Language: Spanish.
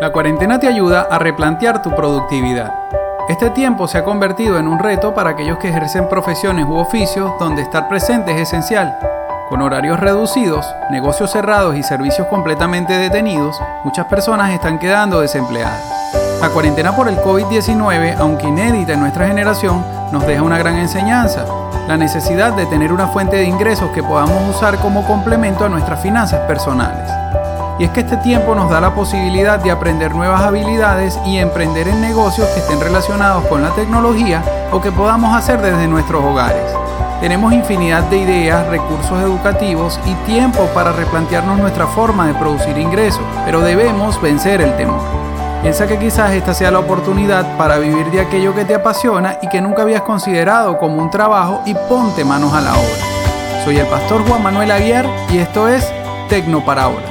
La cuarentena te ayuda a replantear tu productividad. Este tiempo se ha convertido en un reto para aquellos que ejercen profesiones u oficios donde estar presente es esencial. Con horarios reducidos, negocios cerrados y servicios completamente detenidos, muchas personas están quedando desempleadas. La cuarentena por el COVID-19, aunque inédita en nuestra generación, nos deja una gran enseñanza, la necesidad de tener una fuente de ingresos que podamos usar como complemento a nuestras finanzas personales. Y es que este tiempo nos da la posibilidad de aprender nuevas habilidades y emprender en negocios que estén relacionados con la tecnología o que podamos hacer desde nuestros hogares. Tenemos infinidad de ideas, recursos educativos y tiempo para replantearnos nuestra forma de producir ingresos, pero debemos vencer el temor. Piensa que quizás esta sea la oportunidad para vivir de aquello que te apasiona y que nunca habías considerado como un trabajo y ponte manos a la obra. Soy el pastor Juan Manuel Aguiar y esto es Tecno para Ahora.